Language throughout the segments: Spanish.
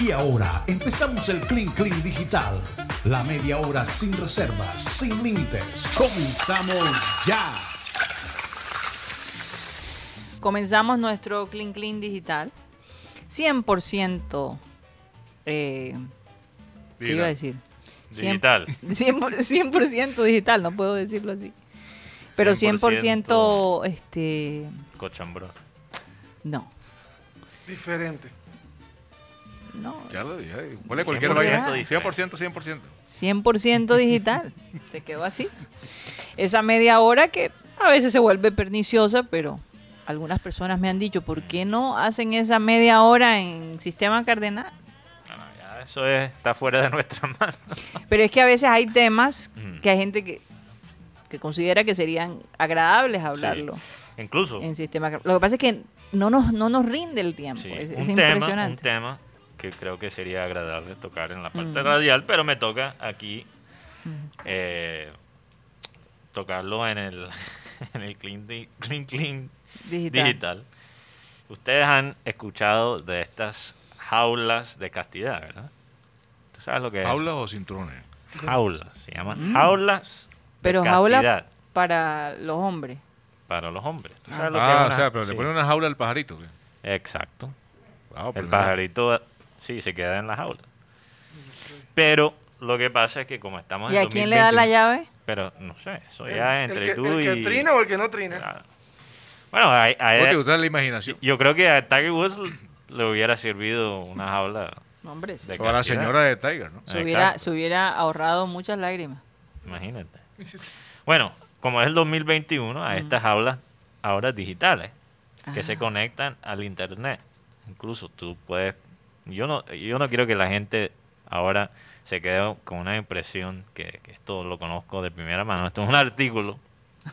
Y ahora empezamos el Clean Clean Digital. La media hora sin reservas, sin límites. Comenzamos ya. Comenzamos nuestro Clean Clean Digital. 100%. Eh, ¿Qué iba a decir? Digital. 100%, 100 digital, no puedo decirlo así. Pero 100%, este... Cochambro. No. Diferente. No. Ya lo dije. Huele cualquier 100% vaina. diferente. 100%, 100%. 100% digital. se quedó así. Esa media hora que a veces se vuelve perniciosa, pero algunas personas me han dicho, ¿por qué no hacen esa media hora en sistema cardenal? Ya eso es- está fuera de nuestra mano. Pero es que a veces hay temas Mm. que hay gente que, que considera que serían agradables hablarlo Incluso en sistema. Lo que pasa es que no nos, no nos rinde el tiempo. sí, es, es un, tema, un impresionante. tema que creo que sería agradable tocar en la parte Mm. radial, pero me toca aquí eh, tocarlo en el, en el clean, di- clean, clean Digital. digital. Ustedes han escuchado de estas jaulas de castidad, ¿verdad? ¿Tú sabes lo que es? ¿Aulas o cinturones? Jaulas, se llaman jaulas de Mm. Pero jaula castidad para los hombres. para los hombres. ¿Tú sabes lo que es Ah, una- o sea, pero sí, le ponen una jaula al pajarito. ¿qué? Exacto. Wow, El pero pajarito, sí, se queda en la jaula. Pero lo que pasa es que como estamos ¿Y en a quién le da la 2021, llave? Pero no sé, eso ya el, entre que, tú el que y... trina o el que no trina. Claro. Bueno, hay- hay- ¿Cómo te gusta la imaginación? yo creo que a Tiger Woods le hubiera servido una jaula No, hombre, sí. de O a la señora de Tiger, ¿no? se, hubiera, se hubiera ahorrado muchas lágrimas. Imagínate. Bueno, como es el 2021, a estas jaulas ahora digitales que se Ah. conectan al internet. Incluso tú puedes yo no yo no quiero que la gente ahora se quede con una impresión que, que esto lo conozco de primera mano. Esto es un artículo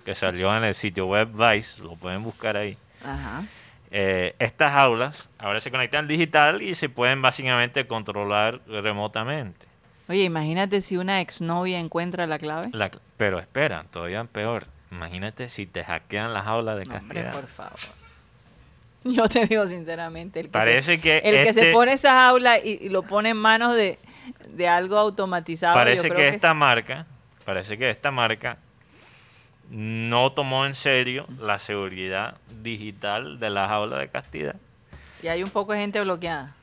que salió en el sitio web Vice, lo pueden buscar ahí. Ajá. Eh, estas aulas ahora se conectan digital y se pueden básicamente controlar remotamente. Oye, imagínate si una exnovia encuentra la clave. La- pero espera, todavía peor. Imagínate si te hackean las aulas de No, hombre, castidad. por favor. Yo te digo sinceramente, el que, Parece se, que el que se este- pone esa jaula y, y lo pone en manos de, de algo automatizado. yo parece creo que esta marca, parece que esta marca no tomó en serio la seguridad digital de las aulas de castidad. Y hay un poco de gente bloqueada.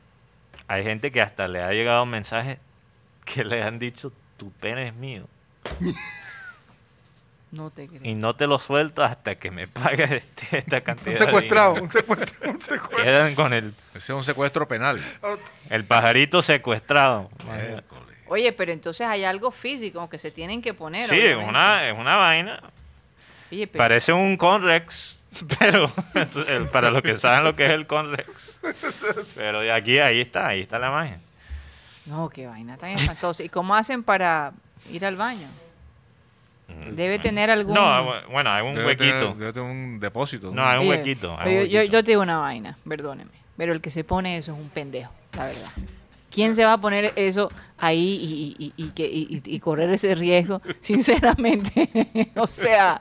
Hay gente que hasta le ha llegado mensajes que le han dicho tu pene es mío No te creo. y no te lo suelto hasta que me pagues este- esta cantidad. Un de secuestrado, dinero". un secuestrado. Quedan con el, Ese es un secuestro penal. el pajarito secuestrado. Oye, pero entonces hay algo físico que se tienen que poner. Sí, es una, es una vaina. Oye, pero- Parece un Conrex, pero para los que saben lo que es el Conrex. Pero de aquí, ahí está, ahí está la imagen. No, qué vaina tan espantosa. ¿Y cómo hacen para ir al baño? Debe tener algún... No, bu- bueno, hay un Debe huequito. tener- debe tener un depósito. No, hay un Oye, huequito. hay oye, un yo, huequito. yo te digo una vaina, perdóneme. Pero el que se pone eso es un pendejo, la verdad. ¿Quién se va a poner eso ahí y, y- y- y que- y- correr ese riesgo? Sinceramente, o sea,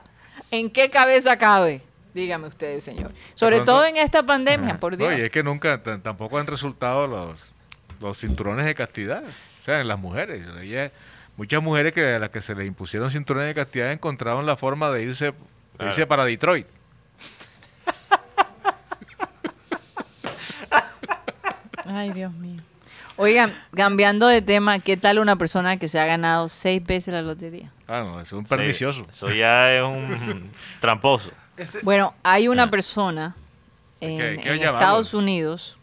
¿en qué cabeza cabe? Dígame ustedes, señor. Sobre pronto- todo en esta pandemia, por Dios. No, y es que nunca, tampoco han resultado los, los cinturones de castidad. O sea, en las mujeres. Ella- muchas mujeres que a las que se les impusieron cinturones de castidad encontraron la forma de irse, Claro. irse para Detroit. Ay, Dios mío. Oigan, cambiando de tema, ¿qué tal una persona que se ha ganado seis veces la lotería? Ah, no, es un Sí, pernicioso. Eso ya es un tramposo. Bueno, hay una Ah. persona en, en. Estados Unidos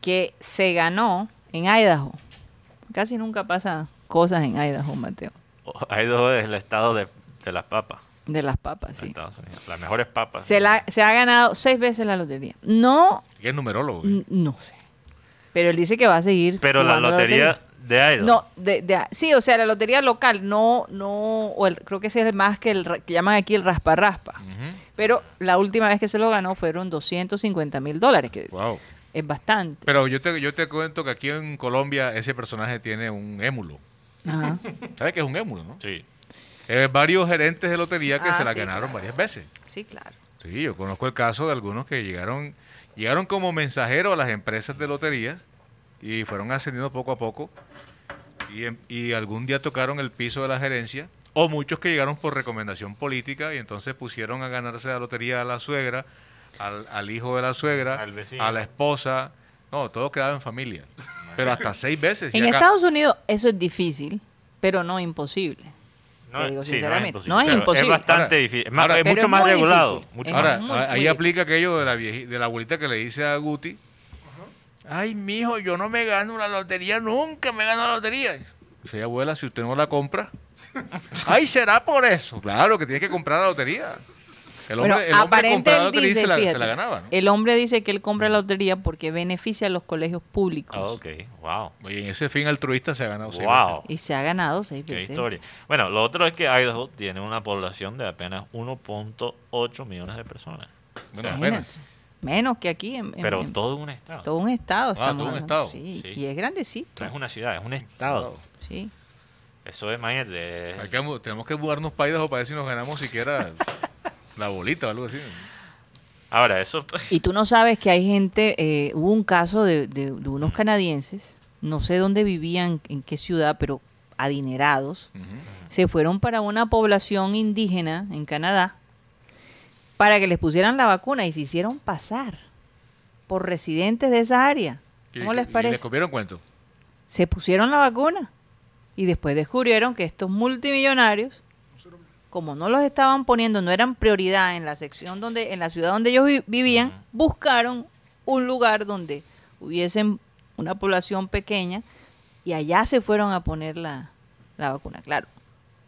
que se ganó en Idaho. Casi nunca pasa cosas en Idaho, Mateo. Hay dos es el estado de, de las papas De las papas, sí. Estados Unidos. Las mejores papas. Se, la- se ha ganado seis veces la lotería. No, Que es numerólogo. n- no sé. Pero él dice que va a seguir. Pero la jugando lotería de Idaho. No, de, de- sí, o sea, la lotería local, no, no, o el- creo que ese es el más que el ra- que llaman aquí el raspa raspa. Ujú. Pero la última vez que se lo ganó fueron 250 mil dólares, que Wow. es bastante. Pero yo te, yo te cuento que aquí en Colombia ese personaje tiene un émulo. Ajá. ¿Sabes qué es un émulo, no? Sí. Eh, varios gerentes de lotería que Ah, se la sí, ganaron claro. varias veces. Sí, claro. Sí, yo conozco el caso de algunos que llegaron, llegaron como mensajeros a las empresas de lotería y fueron ascendiendo poco a poco y, em- y algún día tocaron el piso de la gerencia o muchos que llegaron por recomendación política y entonces pusieron a ganarse la lotería a la suegra, al, al hijo de la suegra, Al vecino. a la esposa. No, todo quedaba en familia. Pero hasta seis veces. En acá- Estados Unidos eso es difícil, pero no imposible. Te digo sí, sinceramente, no no es imposible. imposible. Es bastante Ahora- difícil. Es, más- ahora- es Pero mucho es más regulado. difícil. mucho Es más- Ahora, muy, a- muy ahí difícil. aplica aquello de la, vieji- de la abuelita que le dice a Guti, ay, mijo, yo no me gano la lotería, nunca me gano la lotería. Dice, abuela, si usted no la compra, ay, será por eso. Claro, que tienes que comprar la lotería. El hombre, Bueno, el aparente él dice, se la, se fíjate, la ganaba. ¿no? el hombre dice que él compra la lotería porque beneficia a los colegios públicos. Ah, ok, wow. Y en ese fin altruista se ha ganado seis Wow. Y se ha ganado seis Qué veces. historia. Bueno, lo otro es que Idaho tiene una población de apenas 1.8 millones de personas. veces. Bueno, O sea. Menos que aquí en, en- pero en todo un estado. todo un estado. estamos todo un estado. Sí, Sí. y es grandecito. No es una ciudad, es un estado. Sí. Eso es, imagínate. Hay que mu- tenemos que mudarnos para Idaho para ver si nos ganamos siquiera la bolita o algo así. Ahora, eso. Y tú no sabes que hay gente, eh, hubo un caso de, de- de unos canadienses, no sé dónde vivían, en qué ciudad, pero adinerados, se fueron para una población indígena en Canadá para que les pusieran la vacuna y se hicieron pasar por residentes de esa área. ¿Cómo Y- les y parece? le comieron cuento. Se pusieron la vacuna y después descubrieron que estos multimillonarios, como no los estaban poniendo, no eran prioridad en la sección donde, en la ciudad donde ellos vi- vivían, buscaron un lugar donde hubiesen una población pequeña y allá se fueron a poner la, la vacuna. Claro,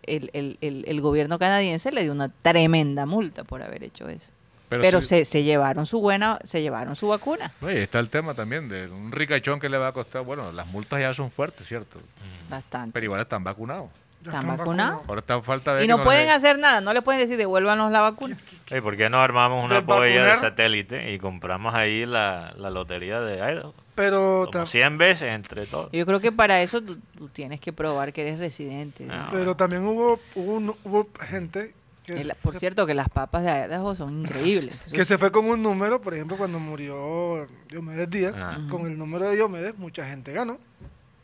el, el- el- el gobierno canadiense le dio una tremenda multa por haber hecho eso. Pero, se, se llevaron su buena, se llevaron su vacuna. Está el tema también de un ricachón que le va a costar. Bueno, las multas ya son fuertes, ¿cierto? Bastante. Pero igual están vacunados. ¿Están vacunados? Ahora está falta ver Y no pueden den- hacer nada, no le pueden decir devuélvanos la vacuna. ¿Por qué no armamos una polla de satélite y compramos ahí la, la lotería de Idaho? Pero, Como tam- 100 veces entre todos. Yo creo que para eso tú, tú tienes que probar que eres residente. Ah, pero también hubo, hubo, un- hubo gente que, El- por se- cierto, que las papas de Idaho son increíbles. Que es- se fue con un número, por ejemplo, cuando murió Diomedes Díaz, Ah. con el número de Diomedes, mucha gente ganó.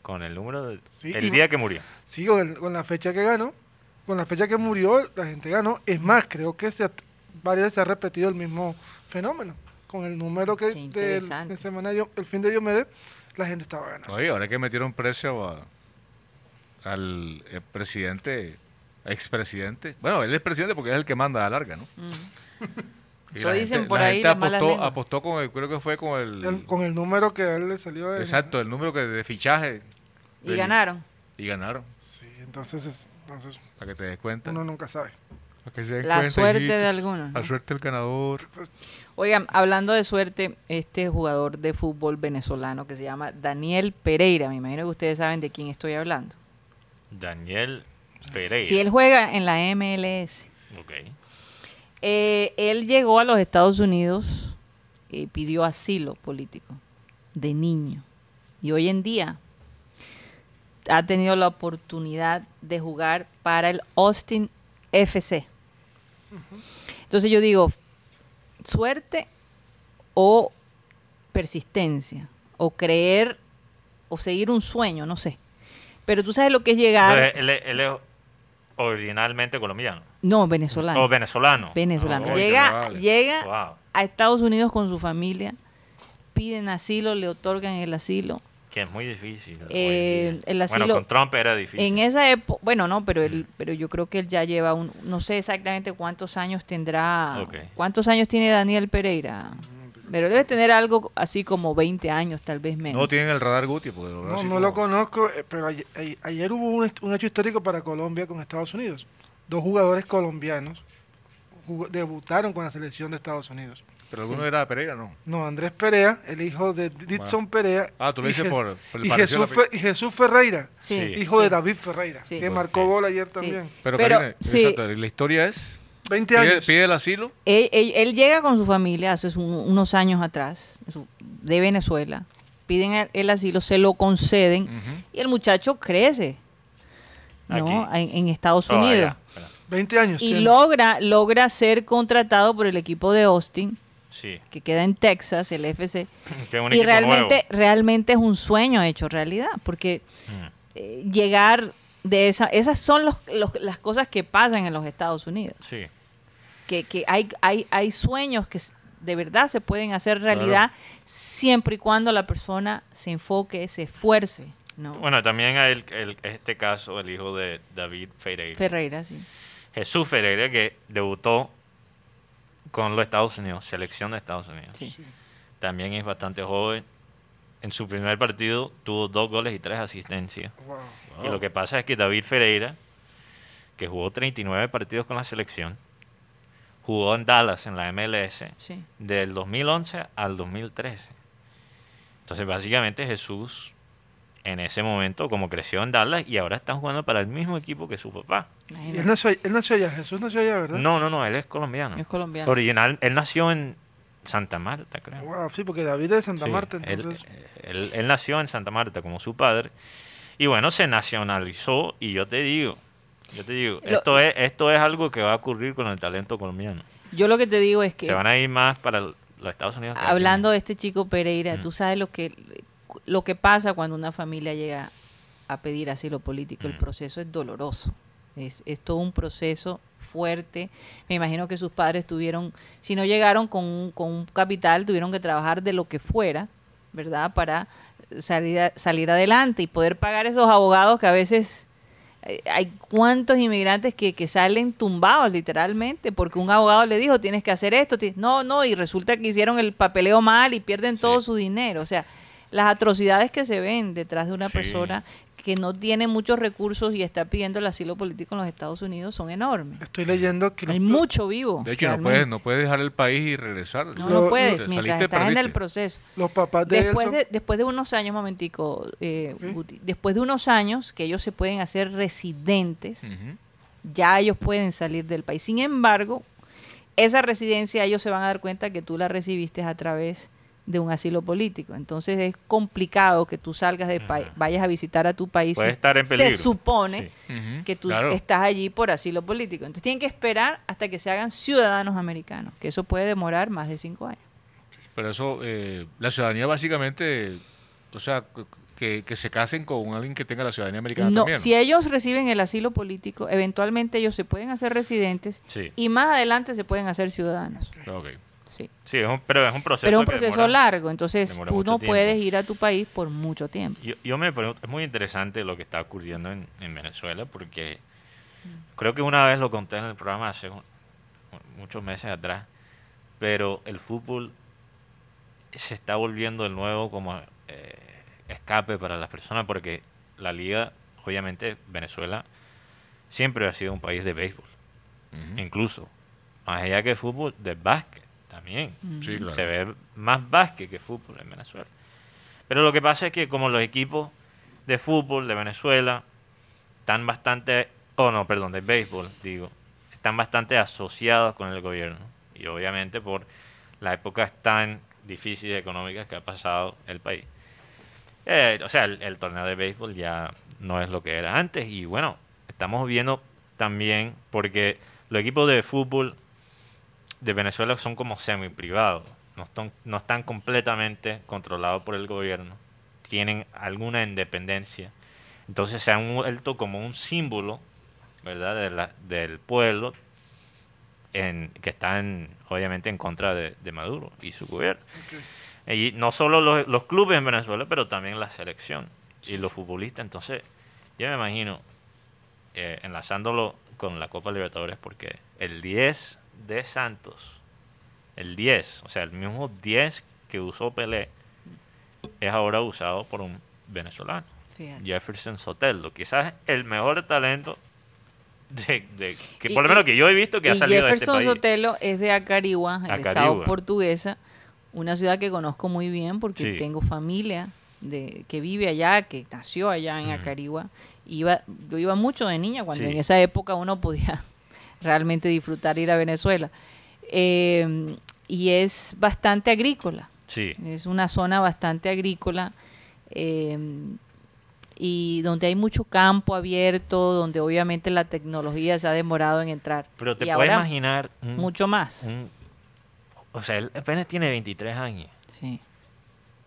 Con el número de... Sí, el día que murió. Sí, con, el- con la fecha que ganó, con la fecha que murió, la gente ganó. Es más, creo que se ha- varias veces se ha repetido el mismo fenómeno. Con el número que del de semana, Dio- el fin de Diomedes, la gente estaba ganando. Oye, ahora que metieron precio a- al eh, presidente, expresidente. Bueno, él es presidente porque es el que manda a la larga, ¿no? Mm. Y Eso la dicen gente- por la ahí gente apostó, con el, creo que fue con el, El- con el número que a él le salió. en- exacto, el número que de fichaje. Y del- ganaron. Y ganaron, Sí, entonces, es- entonces para que te des cuenta. uno nunca sabe. Para que se den La cuenta, suerte hijito. de algunos. La ¿no? suerte del ganador. Oigan, hablando de suerte, este jugador de fútbol venezolano que se llama Daniel Pereira, me imagino que ustedes saben de quién estoy hablando. Daniel Pereira. Si él juega en la MLS. Ok. Eh, él llegó a los Estados Unidos y pidió asilo político de niño. Y hoy en día ha tenido la oportunidad de jugar para el Austin FC. Entonces yo digo, suerte o persistencia, o creer, o seguir un sueño, no sé. Pero tú sabes lo que es llegar... Él, es- él es originalmente colombiano. no, venezolano. O venezolano. venezolano. Ah, llega vale. llega Wow. a Estados Unidos con su familia, piden asilo, le otorgan el asilo. Que es muy difícil. Eh, día. el asilo- Bueno, con Trump era difícil. En esa época, bueno, no, pero Mm. él, pero yo creo que él ya lleva un, no sé exactamente cuántos años tendrá, cuántos años tiene Daniel Pereira, pero debe tener algo así como 20 años, tal vez menos. No tienen el radar Guti. Porque lo veo No, no como- lo conozco, eh, pero ayer, hubo un, hecho histórico para Colombia con Estados Unidos. Dos jugadores colombianos jug- debutaron con la selección de Estados Unidos. Pero alguno era Pereira, ¿no? No, Andrés Perea, el hijo de Ditson Perea. Ah, tú lo dices por- por el y Jesús, la Fe- y Jesús Ferreira, Sí, Sí. hijo de David Ferreira, Sí. que marcó gol ayer Sí. también. Pero, Pero, exacto, la historia es... 20 Pide, años. pide el asilo. Él, él- él llega con su familia hace un- unos años atrás, de Venezuela, piden el, el asilo, se lo conceden y el muchacho crece, ¿no? En, en Estados Oh, Unidos. allá, allá. 20 años. y tiene. logra logra ser contratado por el equipo de Austin Sí. que queda en Texas, el FC. Y realmente, nuevo. realmente es un sueño hecho realidad, porque Mm. eh, llegar de esa, esas son los- los- las cosas que pasan en los Estados Unidos, Sí. que, que hay, hay, hay sueños que de verdad se pueden hacer realidad siempre y cuando la persona se enfoque, se esfuerce. ¿no? Bueno, también hay el, el- este caso, el hijo de David Ferreira. Ferreira, sí. Jesús Ferreira, que debutó con los Estados Unidos, selección de Estados Unidos. Sí. También es bastante joven. En su primer partido tuvo dos goles y tres asistencias. Wow. Y lo que pasa es que David Ferreira, que jugó 39 partidos con la selección, jugó en Dallas, en la MLS, Sí. del 2011 al 2013. Entonces, básicamente Jesús, en ese momento, como creció en Dallas, y ahora está jugando para el mismo equipo que su papá. Y él nació, él nació allá, Jesús nació allá, ¿verdad? No, no, no, él es colombiano. Es colombiano. Original, él nació en Santa Marta, creo. Wow, sí, porque David es de Santa Sí, Marta, entonces. él, él nació en Santa Marta como su padre. Y bueno, se nacionalizó. Y yo te digo, yo te digo, Lo- esto, es, esto es algo que va a ocurrir con el talento colombiano. Yo lo que te digo es que Se van a ir más para el- los Estados Unidos. hablando de este chico Pereira, Mm. tú sabes lo que lo que pasa cuando una familia llega a pedir asilo político, el Mm. proceso es doloroso. Es, es todo un proceso fuerte. Me imagino que sus padres tuvieron, si no llegaron con un, con un capital, tuvieron que trabajar de lo que fuera, ¿verdad? Para salir, a- salir adelante y poder pagar esos abogados que a veces eh, hay cuantos inmigrantes que, que salen tumbados literalmente porque un abogado le dijo tienes que hacer esto, no, no, y resulta que hicieron el papeleo mal y pierden Sí. todo su dinero. O sea, las atrocidades que se ven detrás de una Sí. persona que no tiene muchos recursos y está pidiendo el asilo político en los Estados Unidos son enormes. Estoy leyendo que Hay mucho vivo. De hecho, no puedes, no puedes dejar el país y regresar. No, Lo- no puedes, mientras estás en el proceso. los papás de Después son- de, después de unos años, momentico, eh. Guti, después de unos años que ellos se pueden hacer residentes, ya ellos pueden salir del país. Sin embargo, esa residencia ellos se van a dar cuenta que tú la recibiste a través de un asilo político. Entonces es complicado que tú salgas del país, vayas a visitar a tu país. Puede y estar en peligro. Se supone Sí. Que tú claro. estás allí por asilo político. Entonces tienen que esperar hasta que se hagan ciudadanos americanos, que eso puede demorar más de cinco años. Pero eso, eh, la ciudadanía básicamente, o sea, que, que se casen con alguien que tenga la ciudadanía americana No, también. si ellos reciben el asilo político, eventualmente ellos se pueden hacer residentes Sí. y más adelante se pueden hacer ciudadanos. Ok. Sí. Sí, es un- pero es un proceso. Pero es un proceso demora- largo, entonces tú no tiempo. puedes ir a tu país por mucho tiempo. Yo, yo me pregunto, es muy interesante lo que está ocurriendo en, en Venezuela porque creo que una vez lo conté en el programa hace un- muchos meses atrás, pero el fútbol se está volviendo de nuevo como eh, escape para las personas porque la liga, obviamente Venezuela siempre ha sido un país de béisbol, incluso más allá que fútbol, de básquet también. Sí, claro. Se ve más básquet que fútbol en Venezuela. Pero lo que pasa es que como los equipos de fútbol de Venezuela están bastante, oh no, perdón, de béisbol, digo, están bastante asociados con el gobierno. Y obviamente por las épocas tan difíciles económicas que ha pasado el país. Eh, o sea, el, el torneo de béisbol ya no es lo que era antes. Y bueno, estamos viendo también, porque los equipos de fútbol de Venezuela son como semi-privados, no están, no están completamente controlados por el gobierno, tienen alguna independencia. Entonces se han vuelto como un símbolo, ¿verdad?, de la- del pueblo en, que está en- obviamente en contra de, de Maduro y su gobierno. Y no solo los, los clubes en Venezuela, pero también la selección y los futbolistas. Entonces, yo me imagino, eh, enlazándolo con la Copa Libertadores, porque el 10 de Santos, el 10, o sea, el mismo 10 que usó Pelé, es ahora usado por un venezolano, Fíjate. Jefferson Sotelo, quizás el mejor talento de, de- que Y- por lo menos que yo he visto que ha salido de este Jefferson país. Sotelo es de Acarigua, el estado portuguesa, una ciudad que conozco muy bien porque Sí. tengo familia de, que vive allá, que nació allá en Ujú. Acarigua. Iba, yo iba mucho de niña cuando Sí. en esa época uno podía realmente disfrutar ir a Venezuela. Eh, y es bastante agrícola. Sí, Es una zona bastante agrícola eh, y donde hay mucho campo abierto, donde obviamente la tecnología se ha demorado en entrar. pero te Y puedes imaginar un, mucho más. un o sea, él apenas tiene 23 años. Sí.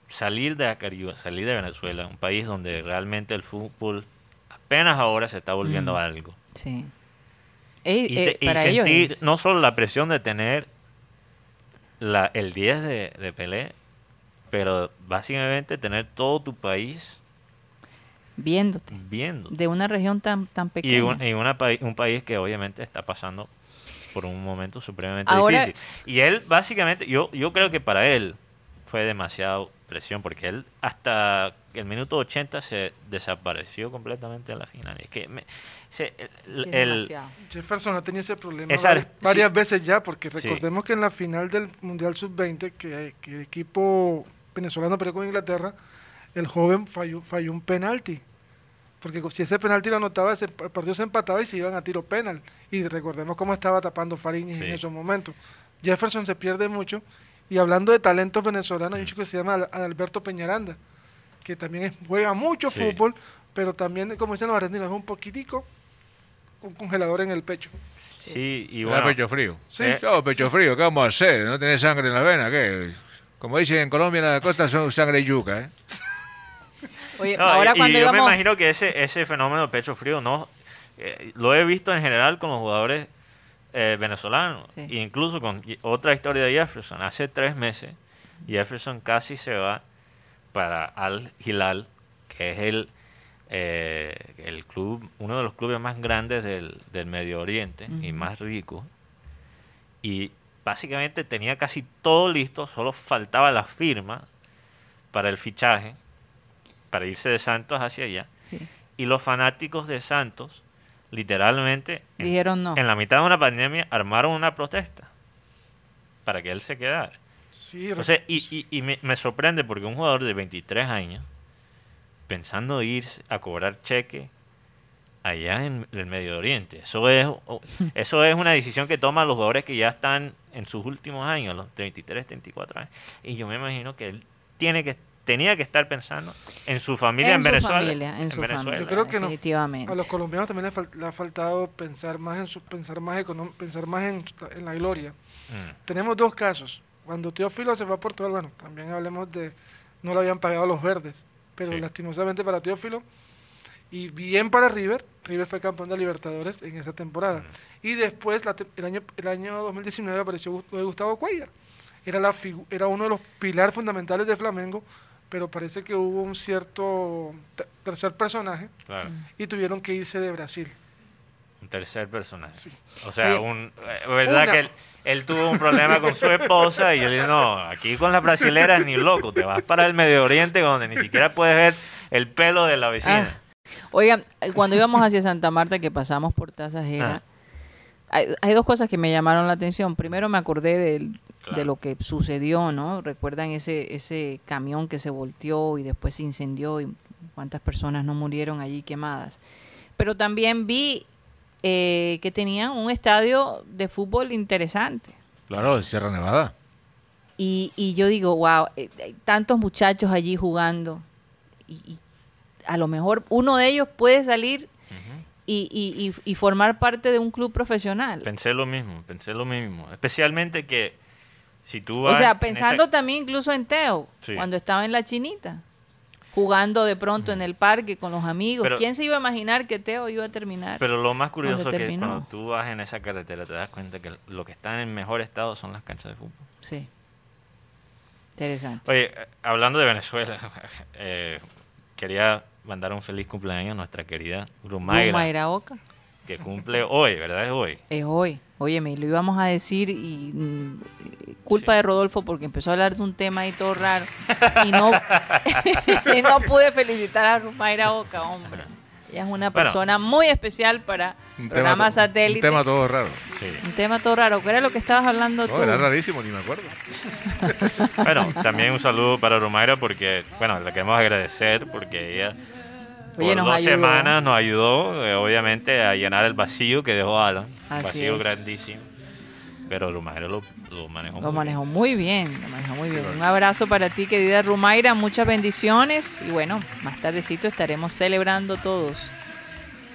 Salir de Caribe, salir de Venezuela, un país donde realmente el fútbol apenas ahora se está volviendo Mm. algo. Sí. Ey, Y, eh, te- y para ellos sentir no solo la presión de tener la, el 10 de, de Pelé, pero básicamente tener todo tu país viéndote viendo. de una región tan tan pequeña. Y, un, y una un país que obviamente está pasando por un momento supremamente Ahora- difícil. Y él básicamente, yo, yo creo que para él fue demasiado presión, porque él hasta el minuto 80 se desapareció completamente en la final. Es que me- se- el- el-. Jefferson ha tenido ese problema Esa- varias sí. veces ya, porque Sí. recordemos que en la final del Mundial Sub-20, que, que el equipo venezolano peleó con Inglaterra, el joven falló, falló un penalti. Porque si ese penalti lo anotaba, ese, el partido se empataba y se iban a tiro penal. Y recordemos cómo estaba tapando Fariñez Sí. en esos momentos. Jefferson se pierde mucho. Y hablando de talentos venezolanos, hay un chico que se llama Al- Alberto Peñaranda, que también juega mucho Sí. fútbol, pero también, como dicen los argentinos, es un poquitico con congelador en el pecho. sí, y Y bueno, pecho frío. Sí. Eh. Yo, pecho frío, ¿qué vamos a hacer? ¿No tenés sangre en la vena? ¿Qué? Como dicen en Colombia, en la costa son sangre y yuca, ¿eh? Oye, No, ahora y, y cuando yo me imagino que ese, ese fenómeno de pecho frío no eh, lo he visto en general con los jugadores eh. Sí. E incluso con otra historia de Jefferson. Hace tres meses, Jefferson casi se va para Al Hilal, que es el, eh, el club, uno de los clubes más grandes del, del Medio Oriente y más ricos. Y básicamente tenía casi todo listo, solo faltaba la firma para el fichaje, para irse de Santos hacia allá. Sí. Y los fanáticos de Santos, literalmente, en, dijeron no. en la mitad de una pandemia, armaron una protesta para que él se quedara. Sí, Entonces, y, y- y me, me sorprende porque un jugador de 23 años, pensando irse a cobrar cheque allá en el Medio Oriente, eso es, eso es una decisión que toman los jugadores que ya están en sus últimos años, los 33, 34 años. Y yo me imagino que él tiene que tenía que estar pensando en su familia en, En su Venezuela. familia, en su Venezuela. familia. Yo creo que no- definitivamente. A los colombianos también le, fal- le ha faltado pensar más en su, pensar más econom- pensar más en, en la gloria. Mm. Tenemos dos casos. Cuando Teófilo se fue a Portugal, bueno, también hablemos de no le habían pagado los verdes, pero Sí. lastimosamente para Teófilo y bien para River, River fue campeón de Libertadores en esa temporada. Y después la te- el año el año 2019 apareció lo Gustavo Cuellar. Era la era uno de los pilares fundamentales de Flamengo, pero parece que hubo un cierto te- tercer personaje Claro. y tuvieron que irse de Brasil. Un tercer personaje. Sí. O sea, Oye. un, eh, verdad Una. que él, él tuvo un problema con su esposa y yo le dije, no, aquí con las brasileras ni loco, te vas para el Medio Oriente donde ni siquiera puedes ver el pelo de la vecina. Ah, Oigan, cuando íbamos hacia Santa Marta, que pasamos por Tasajera, Ah. hay, hay dos cosas que me llamaron la atención. Primero me acordé del- de lo que sucedió, ¿no? Recuerdan ese, ese camión que se volteó y después se incendió y cuántas personas no murieron allí quemadas. Pero también vi eh, que tenían un estadio de fútbol interesante. Claro, de Sierra Nevada. Y, y yo digo, wow, eh, tantos muchachos allí jugando. Y, y a lo mejor uno de ellos puede salir y- y formar parte de un club profesional. Pensé lo mismo, pensé lo mismo. Especialmente que si tú O sea, en pensando también incluso en Teo, Sí. cuando estaba en la chinita, jugando de pronto en el parque con los amigos. Pero- ¿Quién se iba a imaginar que Teo iba a terminar? Pero lo más curioso es que cuando tú vas en esa carretera te das cuenta que lo que está en mejor estado son las canchas de fútbol. sí. Interesante. Oye, hablando de Venezuela, eh, quería mandar un feliz cumpleaños a nuestra querida Rumayra, Mayra Oca. que cumple hoy, ¿verdad? Es hoy. Es hoy. Óyeme, lo íbamos a decir y mm, culpa Sí. de Rodolfo porque empezó a hablar de un tema ahí todo raro y no, y no pude felicitar a Mayra Oca, hombre. Ella es una Bueno. persona muy especial para Un programa tema, to- satélite. Un tema todo raro. Sí. Un tema todo raro. ¿Qué era lo que estabas hablando tú? Era rarísimo, ni me acuerdo. Bueno, también un saludo para Rumayra porque, bueno, le queremos agradecer porque ella por Oye, nos dos ayudó. semanas nos ayudó, eh, obviamente, a llenar el vacío que dejó Alan. Un Así vacío es. grandísimo. Pero Rumayra lo, lo manejó Lo muy manejó bien. muy bien, lo manejó muy bien. Un abrazo para ti, querida Rumaira, muchas bendiciones y bueno, más tardecito estaremos celebrando todos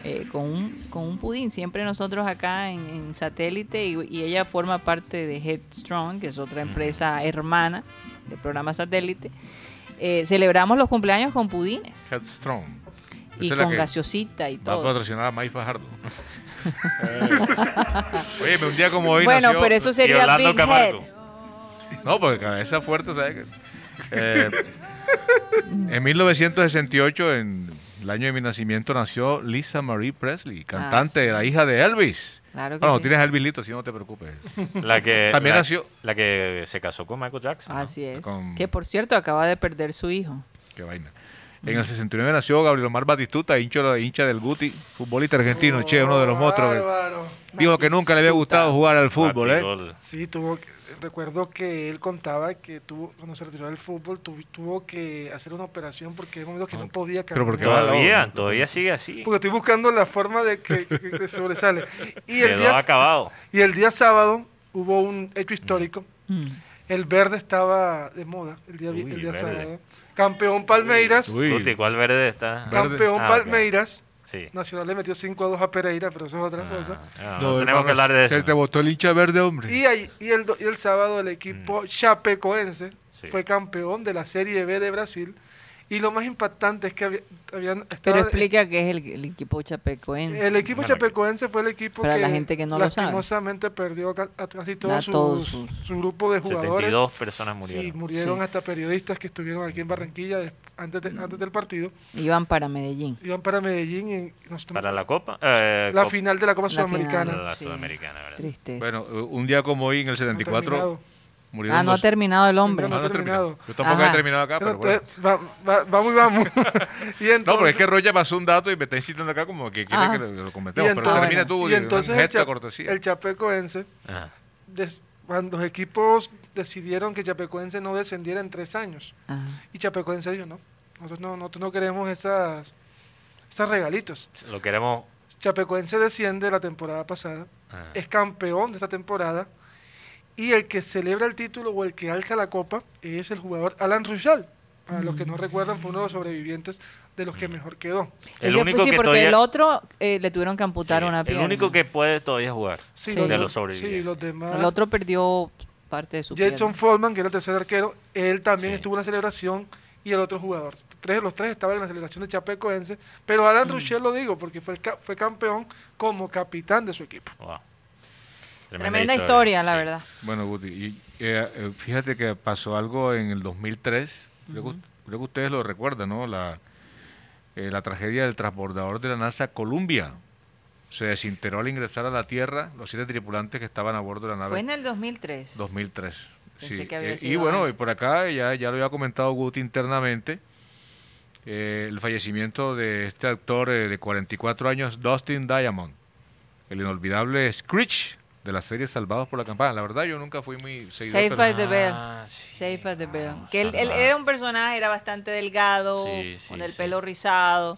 eh, con, un, con un pudín. Siempre nosotros acá en, en satélite y, y ella forma parte de Headstrong, que es otra empresa hermana del programa satélite. eh, celebramos los cumpleaños con pudines Headstrong. Y con gaseosita y Va a todo. patrocinar a Mike Fajardo. Oye, un día como hoy Bueno, nació- pero eso sería Big Head. Camargo. No, porque cabeza fuerte, ¿sabes? Eh, en 1968, en el año de mi nacimiento, nació Lisa Marie Presley, cantante, Ah, sí. la hija de Elvis. Claro que Bueno, sí. tienes a Elvis Lito, si no te preocupes. La que, También la, nació- la que se casó con Michael Jackson. ¿no? Así es. Con- Que por cierto acaba de perder su hijo. Qué vaina. En el 69 nació Gabriel Omar Batistuta, hincha, hincha del Guti, futbolista argentino, che, uno de los monstruos. que. Dijo que nunca le había gustado jugar al fútbol, ¿eh? Sí, tuvo, que- recuerdo que él contaba que tuvo, cuando se retiró del fútbol, tuvo, tuvo que hacer una operación porque hay momentos que no podía Pero caminar. porque va al Todavía, todavía sigue así. Porque estoy buscando la forma de que, que- que sobresale. Y el, Quedó día, acabado. y el día sábado hubo un hecho histórico. Mm. El verde estaba de moda el día, vi- Uy, el día verde. sábado. Campeón Palmeiras. Uy. ¿cuál verde está? Verde. Campeón Ah. Palmeiras. Sí. Nacional le metió 5 a 2 a Pereira, pero eso es otra cosa. Ah, No, no, tenemos que hablar de Se eso. te botó el hincha verde, hombre. Y, ahí- y, el, y el sábado el equipo chapecoense Mm. Sí. fue campeón de la Serie B de Brasil. Y lo más impactante es que había- habían... Pero explica qué es el, el equipo chapecoense. El equipo Bueno, chapecoense fue el equipo para que la gente que no lo sabe. lastimosamente perdió ca- a casi todo, A sus- todos sus- su grupo de jugadores. 72 personas murieron. Sí, murieron Sí. hasta periodistas que estuvieron aquí en Barranquilla de- antes, de- antes del partido. Iban para Medellín. Iban para Medellín y nos- Para la Copa. eh, la Copa- final de la Copa La Sudamericana. final. La Sí. Sudamericana, ¿verdad? Tristeza. Bueno, un día como hoy, en el No ha 74, terminado. Murieron ah, no ha terminado el hombre. no, no ha terminado. terminado. Yo tampoco Ajá. he terminado acá, pero Bueno, bueno. entonces, va- va- vamos y vamos. y entonces, No, pero es que Roya pasó un dato y me está insistiendo acá como que quiere Ah. que lo, comentemos. Pero entonces- termina tú, y entonces el, gesta cha- cortesía. el chapecoense, des- cuando los equipos decidieron que Chapecoense no descendiera en tres años, Ajá. y Chapecoense dijo, no, nosotros no, nosotros no queremos esas, esos regalitos. Lo queremos. Chapecoense desciende la temporada pasada, es campeón de esta temporada, y el que celebra el título o el que alza la copa es el jugador Alan Rushal. Para los que no recuerdan, fue uno de los sobrevivientes de los que mejor quedó. El Ese único fue, sí, que porque todavía- el otro eh, le tuvieron que amputar sí, una pierna. el único que puede todavía jugar. Sí, Sí. los, De los sobrevivientes. sí, los demás. El otro perdió parte de su Jason pierna. Follman, que era el tercer arquero, él también Sí. estuvo en la celebración y el otro jugador. Tres, los tres estaban en la celebración de Chapecoense, pero Alan Ruschel lo digo porque fue, el ca- fue campeón como capitán de su equipo. Wow. Tremenda historia, la sí. verdad. Bueno, Guti, y, eh, eh, fíjate que pasó algo en el 2003, creo, que, creo que ustedes lo recuerdan, ¿no? La, eh, la tragedia del transbordador de la NASA Columbia. Se desintegró al ingresar a la Tierra los siete tripulantes que estaban a bordo de la nave. Fue en el 2003. 2003. Pensé sí. que había Eh, y sido bueno, y por acá ya, ya lo había comentado Guti internamente, eh, el fallecimiento de este actor eh, de 44 años, Dustin Diamond, el inolvidable Screech de la serie Salvados por la Campana. La verdad, yo nunca fui muy seguidor. Safe as the Bell. Ah, sí. Safe as the Bell. Ah, que él, era un personaje, era bastante delgado, Sí, sí, con el sí. pelo rizado,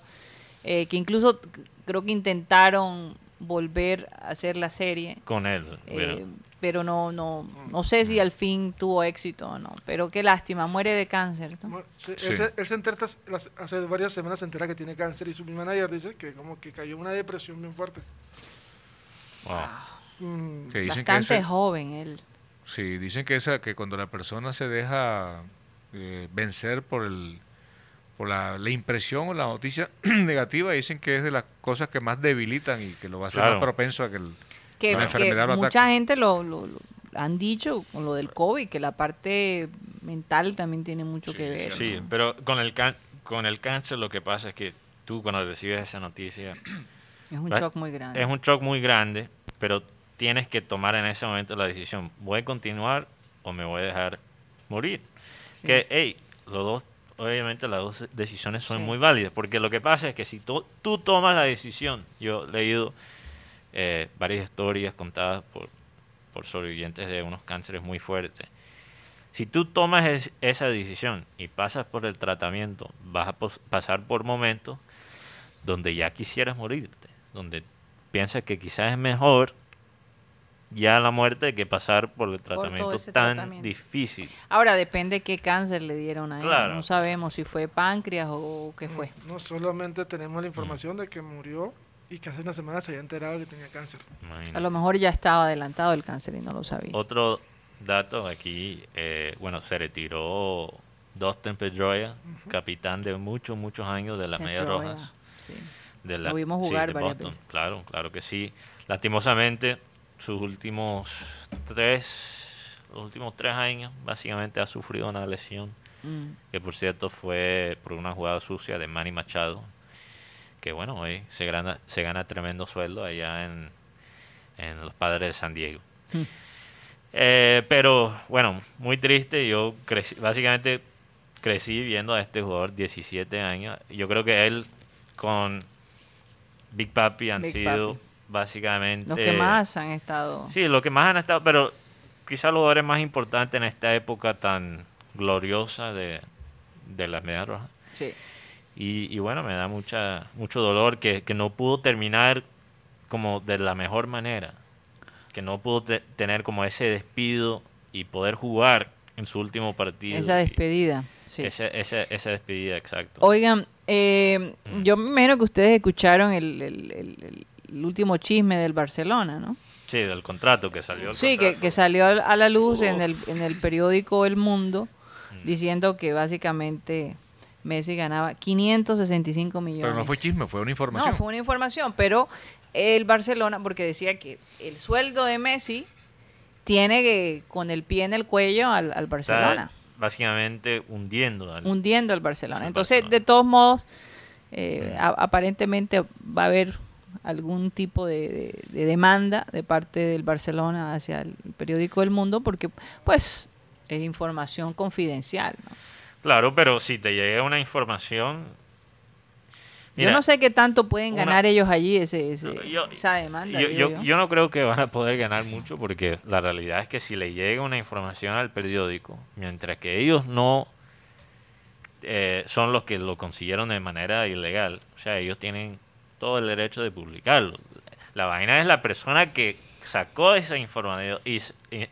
eh, que incluso creo que intentaron volver a hacer la serie, Con él. eh, pero- no, no, no sé si al fin tuvo éxito o no. Pero qué lástima, muere de cáncer. ¿no? Bueno, se- Sí. Él, se, él se entera las- hace varias semanas se entera que tiene cáncer y su manager dice que como que cayó en una depresión bien fuerte. wow. Mm, que dicen que Bastante ese- joven él. Sí, dicen que esa que cuando la persona se deja eh, vencer por el por la, la impresión o la noticia negativa, dicen que es de las cosas que más debilitan y que lo va a hacer Claro. más propenso a que el, Que, la que enfermedad lo mucha gente lo, lo- lo han dicho con lo del COVID, que la parte mental también tiene mucho que ver. Sí, ¿no? pero con el, can- con el cáncer lo que pasa es que tú cuando recibes esa noticia Es un Va- shock muy grande. es un shock muy grande, pero tienes que tomar en ese momento la decisión, ¿voy a continuar o me voy a dejar morir? Que, hey, los dos, obviamente las dos decisiones son Sí. muy válidas, porque lo que pasa es que si tú, tú tomas la decisión, yo he leído eh, varias historias contadas por, por sobrevivientes de unos cánceres muy fuertes. Si tú tomas es- esa decisión y pasas por el tratamiento, vas a pasar por momentos donde ya quisieras morirte, donde piensas que quizás es mejor ya la muerte que pasar por el tratamiento tan tratamiento. difícil. Ahora depende qué cáncer le dieron a él. Claro. No sabemos si fue páncreas o qué fue. No solamente tenemos la información de que murió y que hace una semana se había enterado que tenía cáncer. Imagínate. A lo mejor ya estaba adelantado el cáncer y no lo sabía. Otro dato aquí, eh, bueno, se retiró Dustin Pedroia, capitán de muchos, muchos años de las Medias Rojas. sí. de Lo vimos jugar de varias Boston. veces. Claro, claro que sí. Lastimosamente, sus últimos tres, los últimos tres años, básicamente ha sufrido una lesión, Mm. que por cierto fue por una jugada sucia de Manny Machado, que bueno, hoy se gana, se gana tremendo sueldo allá en, en los Padres de San Diego. Mm. Eh, pero bueno, muy triste. Yo crecí, básicamente crecí viendo a este jugador 17 años. Yo creo que él con Big Papi han Big sido Papi. Básicamente... Los que más han estado. Sí, los que más han estado, pero quizás los jugadores más importantes en esta época tan gloriosa de, de las medias rojas. Sí. Y, y bueno, me da mucha mucho dolor que, que no pudo terminar como de la mejor manera. Que no pudo te- tener como ese despido y poder jugar en su último partido. Esa y- despedida. Sí. ese- esa despedida, exacto. Oigan, eh, Mm. yo me imagino que ustedes escucharon el, el- el- el- último chisme del Barcelona, ¿no? Sí, del contrato que salió. Sí, que, que salió al- a la luz en el, en el periódico El Mundo Mm. diciendo que básicamente Messi ganaba 565 millones. Pero no fue chisme, fue una información. No, fue una información, pero el Barcelona, porque decía que el sueldo de Messi tiene que con el pie en el cuello al, al Está Barcelona, básicamente hundiendo al, hundiendo al Barcelona. Entonces, Barcelona. de todos modos, eh, Mm. a- aparentemente va a haber algún tipo de, de- de demanda de parte del Barcelona hacia el periódico El Mundo, porque pues es información confidencial. ¿no? Claro, pero si te llega una información... yo no sé qué tanto pueden una- ganar ellos allí ese, ese- Yo- esa demanda. Yo, digo yo- yo. yo no creo que van a poder ganar mucho porque la realidad es que si le llega una información al periódico, mientras que ellos no eh, son los que lo consiguieron de manera ilegal, o sea, ellos tienen todo el derecho de publicarlo. La vaina es la persona que sacó esa información y,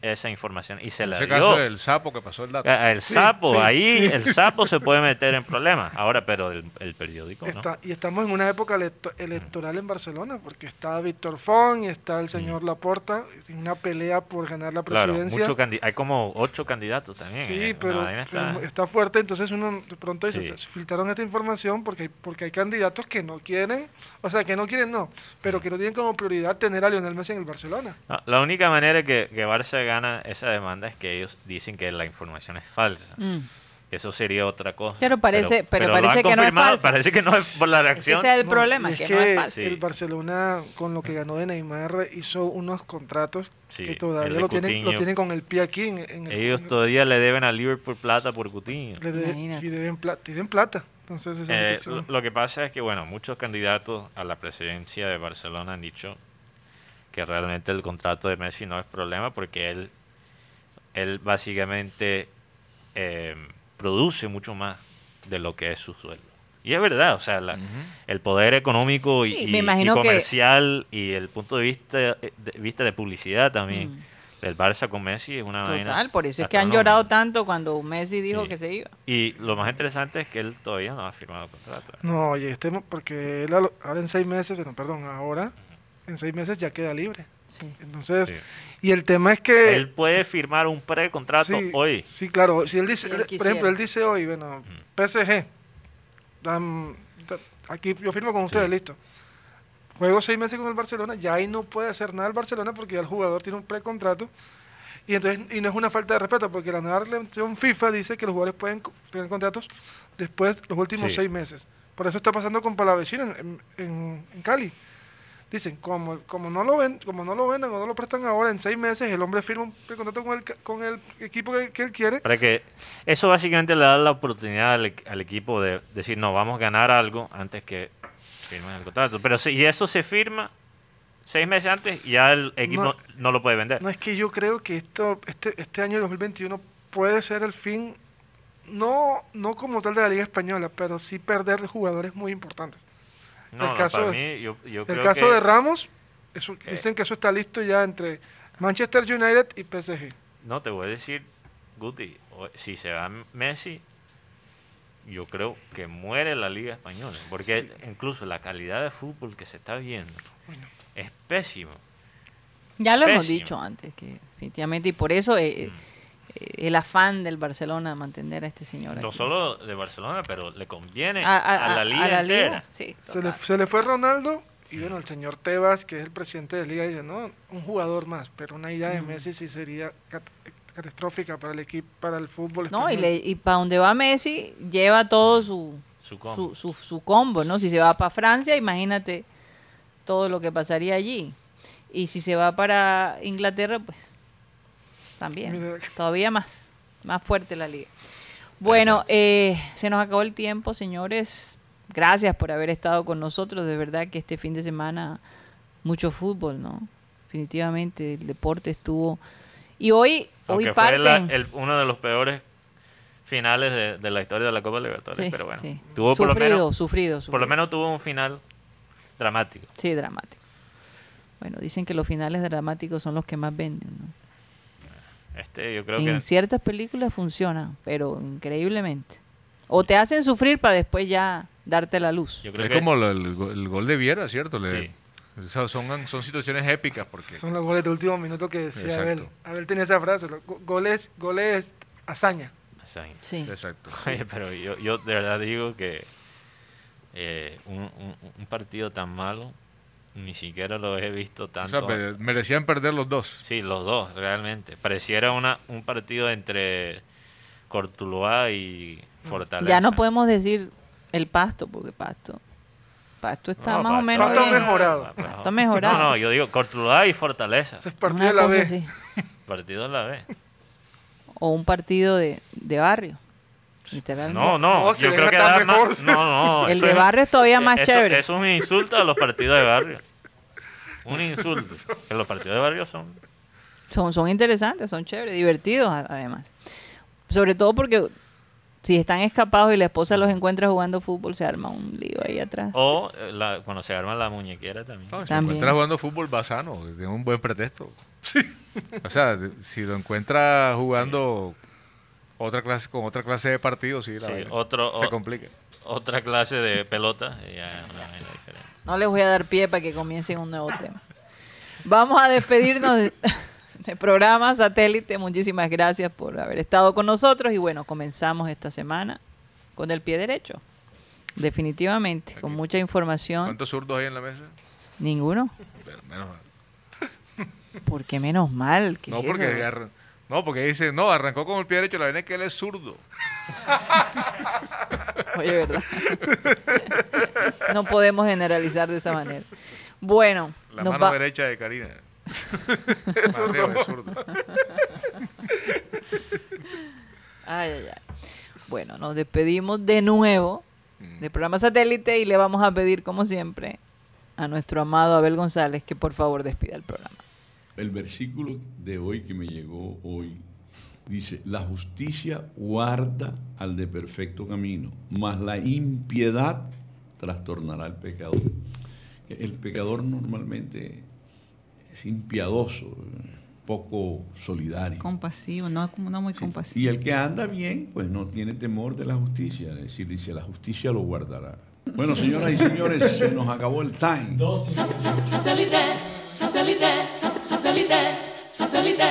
esa información y se En la ese dio. caso del sapo que pasó el dato. Ah, El Sí, sapo, sí, ahí sí. el sapo se puede meter en problemas. Ahora, pero el, el periódico no. Está- y estamos en una época electo- electoral en Barcelona, porque está Víctor Font y está el señor Laporta en una pelea por ganar la Claro, presidencia. mucho hay como ocho candidatos también. Sí, eh, pero, está- fuerte, entonces uno de pronto dice, Sí. se filtraron esta información porque hay, porque hay candidatos que no quieren, o sea, que no quieren no, pero que no tienen como prioridad tener a Lionel Messi en el Barcelona. No, la única manera que, que Barça gana esa demanda es que ellos dicen que la información es falsa. Mm. Eso sería otra cosa. Pero parece- pero lo parece han que no es falsa. Parece que no es por la Es que reacción. ese es el No, problema, y que, no es falso. El Barcelona con lo que ganó de Neymar hizo unos contratos Sí, que todavía lo tienen, lo tienen con el pie aquí. En, en el- Ellos en el- todavía le deben a Liverpool plata por Coutinho. le de- sí, deben, plata, tienen plata. Entonces, Eh, lo, lo que pasa es que, bueno, muchos candidatos a la presidencia de Barcelona han dicho que realmente el contrato de Messi no es problema porque él, él básicamente eh, produce mucho más de lo que es su sueldo. Y es verdad, o sea, la- el poder económico y, Sí, y- me y imagino que- comercial y el punto de vista de, vista de publicidad también Mm. del Barça con Messi es una vaina Total, por eso es que han llorado tanto cuando Messi dijo Sí. que se iba. Y lo más interesante es que él todavía no ha firmado contrato. No, oye, este, porque él ahora en seis meses, bueno, perdón, ahora en seis meses ya queda libre. Sí. Entonces, Sí. y el tema es que... Él puede firmar un precontrato sí, hoy. Sí, claro. Si él dice, Si él por ejemplo, él dice hoy, bueno, PSG, aquí yo firmo con ustedes, Sí. listo. Juego seis meses con el Barcelona, ya ahí no puede hacer nada el Barcelona porque ya el jugador tiene un precontrato. Y entonces, y no es una falta de respeto, porque la nueva reglamentación FIFA dice que los jugadores pueden tener contratos después de los últimos Sí. seis meses. Por eso está pasando con Palavecino en, en, en Cali. Dicen, como, como, no lo ven, como no lo vendan o no lo prestan ahora en seis meses, el hombre firma un precontrato con el, con el equipo que, que él quiere. Para que eso básicamente le da la oportunidad al, equ- al equipo de decir, no, vamos a ganar algo antes que firmen el contrato. Pero si y eso se firma seis meses antes, ya el equipo no, No. lo puede vender. No es que yo creo que esto, este, este año 2021 puede ser el fin, no, no como tal de la Liga Española, pero sí perder jugadores muy importantes. No, el no, caso para es- mí, yo, yo El creo caso que- de Ramos, eso, que- dicen que eso está listo ya entre Manchester United y PSG. No, te voy a decir, Guti, si se va Messi, yo creo que muere la Liga Española. Porque incluso la calidad de fútbol que se está viendo es pésimo. Ya lo hemos dicho antes, que definitivamente, y por eso eh, eh, el afán del Barcelona de mantener a este señor. No aquí. solo de Barcelona, pero le conviene A- a, a- a- la a liga la entera. liga, sí, Se le, se le fue Ronaldo y bueno, el señor Tebas, que es el presidente de liga, dice, no, un jugador más, pero una ida de Messi sí sería cat- catastrófica para el equipo, para el fútbol No, y, español. le, y para donde va Messi, lleva todo su, Su combo. su, su, su combo, ¿no? Si se va para Francia, imagínate todo lo que pasaría allí. Y si se va para Inglaterra, pues también, todavía más, más fuerte la liga. Bueno, eh, se nos acabó el tiempo, señores. Gracias por haber estado con nosotros. De verdad que este fin de semana mucho fútbol, ¿no? Definitivamente el deporte estuvo. Y hoy, Aunque hoy fue parten. la- el- uno de los peores finales de, de la historia de la Copa Libertadores. Sí, pero bueno, sí. tuvo por lo menos sufrido, por sufrido. lo menos tuvo un final dramático. Sí, dramático. Bueno, dicen que los finales dramáticos son los que más venden. ¿no? Este, yo creo en que ciertas películas funcionan, pero increíblemente. O te hacen sufrir para después ya darte la luz. yo creo Es que como el, go- el gol de Viera, ¿cierto? Le- Sí. o sea, son, son situaciones épicas porque Son los goles de último minuto que decía Exacto. Abel. Abel tenía esa frase, los goles, goles hazaña. Exacto. Sí. exacto. Oye, pero yo, yo de verdad digo que eh, un, un- un partido tan malo ni siquiera lo he visto O tanto. sea, me- merecían perder los dos. Sí, los dos, realmente. Pareciera una, un partido entre Cortuluá y Fortaleza. Ya no podemos decir el pasto, porque pasto. Pasto está No, más o menos. Pasto bien. mejorado. Pasto mejorado. No, no, yo digo Cortuluá y Fortaleza. Ese es partido de la B. así. Partido de la B. O un partido de, de barrio. Literalmente. No, no, yo creo que gana da mejor. más. No, no. El de es- barrio es todavía más eso- chévere. Eso es un insulto a los partidos de barrio. Un insulto. Que los partidos de barrio son. Son, son interesantes, son chéveres, divertidos además. Sobre todo porque si están escapados y la esposa los encuentra jugando fútbol, se arma un lío ahí atrás. O eh, la- cuando se arma la muñequera también. No, si También. lo encuentras jugando fútbol, va sano. Tiene un buen pretexto. O sea, si lo encuentras jugando otra clase con otra clase de partidos, sí, la Sí, otro- se o- complica. Otra clase de pelota. ya es una vaina diferente. No les voy a dar pie para que comiencen un nuevo tema. Vamos a despedirnos de, de programa satélite. Muchísimas gracias por haber estado con nosotros. Y bueno, comenzamos esta semana con el pie derecho. Definitivamente, con mucha información. ¿Cuántos zurdos hay en la mesa? Ninguno. Pero menos mal. Porque menos mal. ¿qué No, es porque no, porque dice, no, arrancó con el pie derecho, la vaina es que él es zurdo. Oye, ¿verdad? no podemos generalizar de esa manera. Bueno, La nos mano va- derecha de Karina. Mateo es zurdo. Ay, ay, ay. Bueno, nos despedimos de nuevo Mm. del programa satélite y le vamos a pedir, como siempre, a nuestro amado Abel González que por favor despida el programa. El versículo de hoy que me llegó hoy dice, la justicia guarda al de perfecto camino, mas la impiedad trastornará al pecador. El pecador normalmente es impiadoso, poco solidario. Compasivo, no, no muy Sí. compasivo. Y el que anda bien, pues no tiene temor de la justicia. Es decir, dice, la justicia lo guardará. Bueno, señoras y señores, se nos acabó el time. Satellite, satellite, satellite, satellite.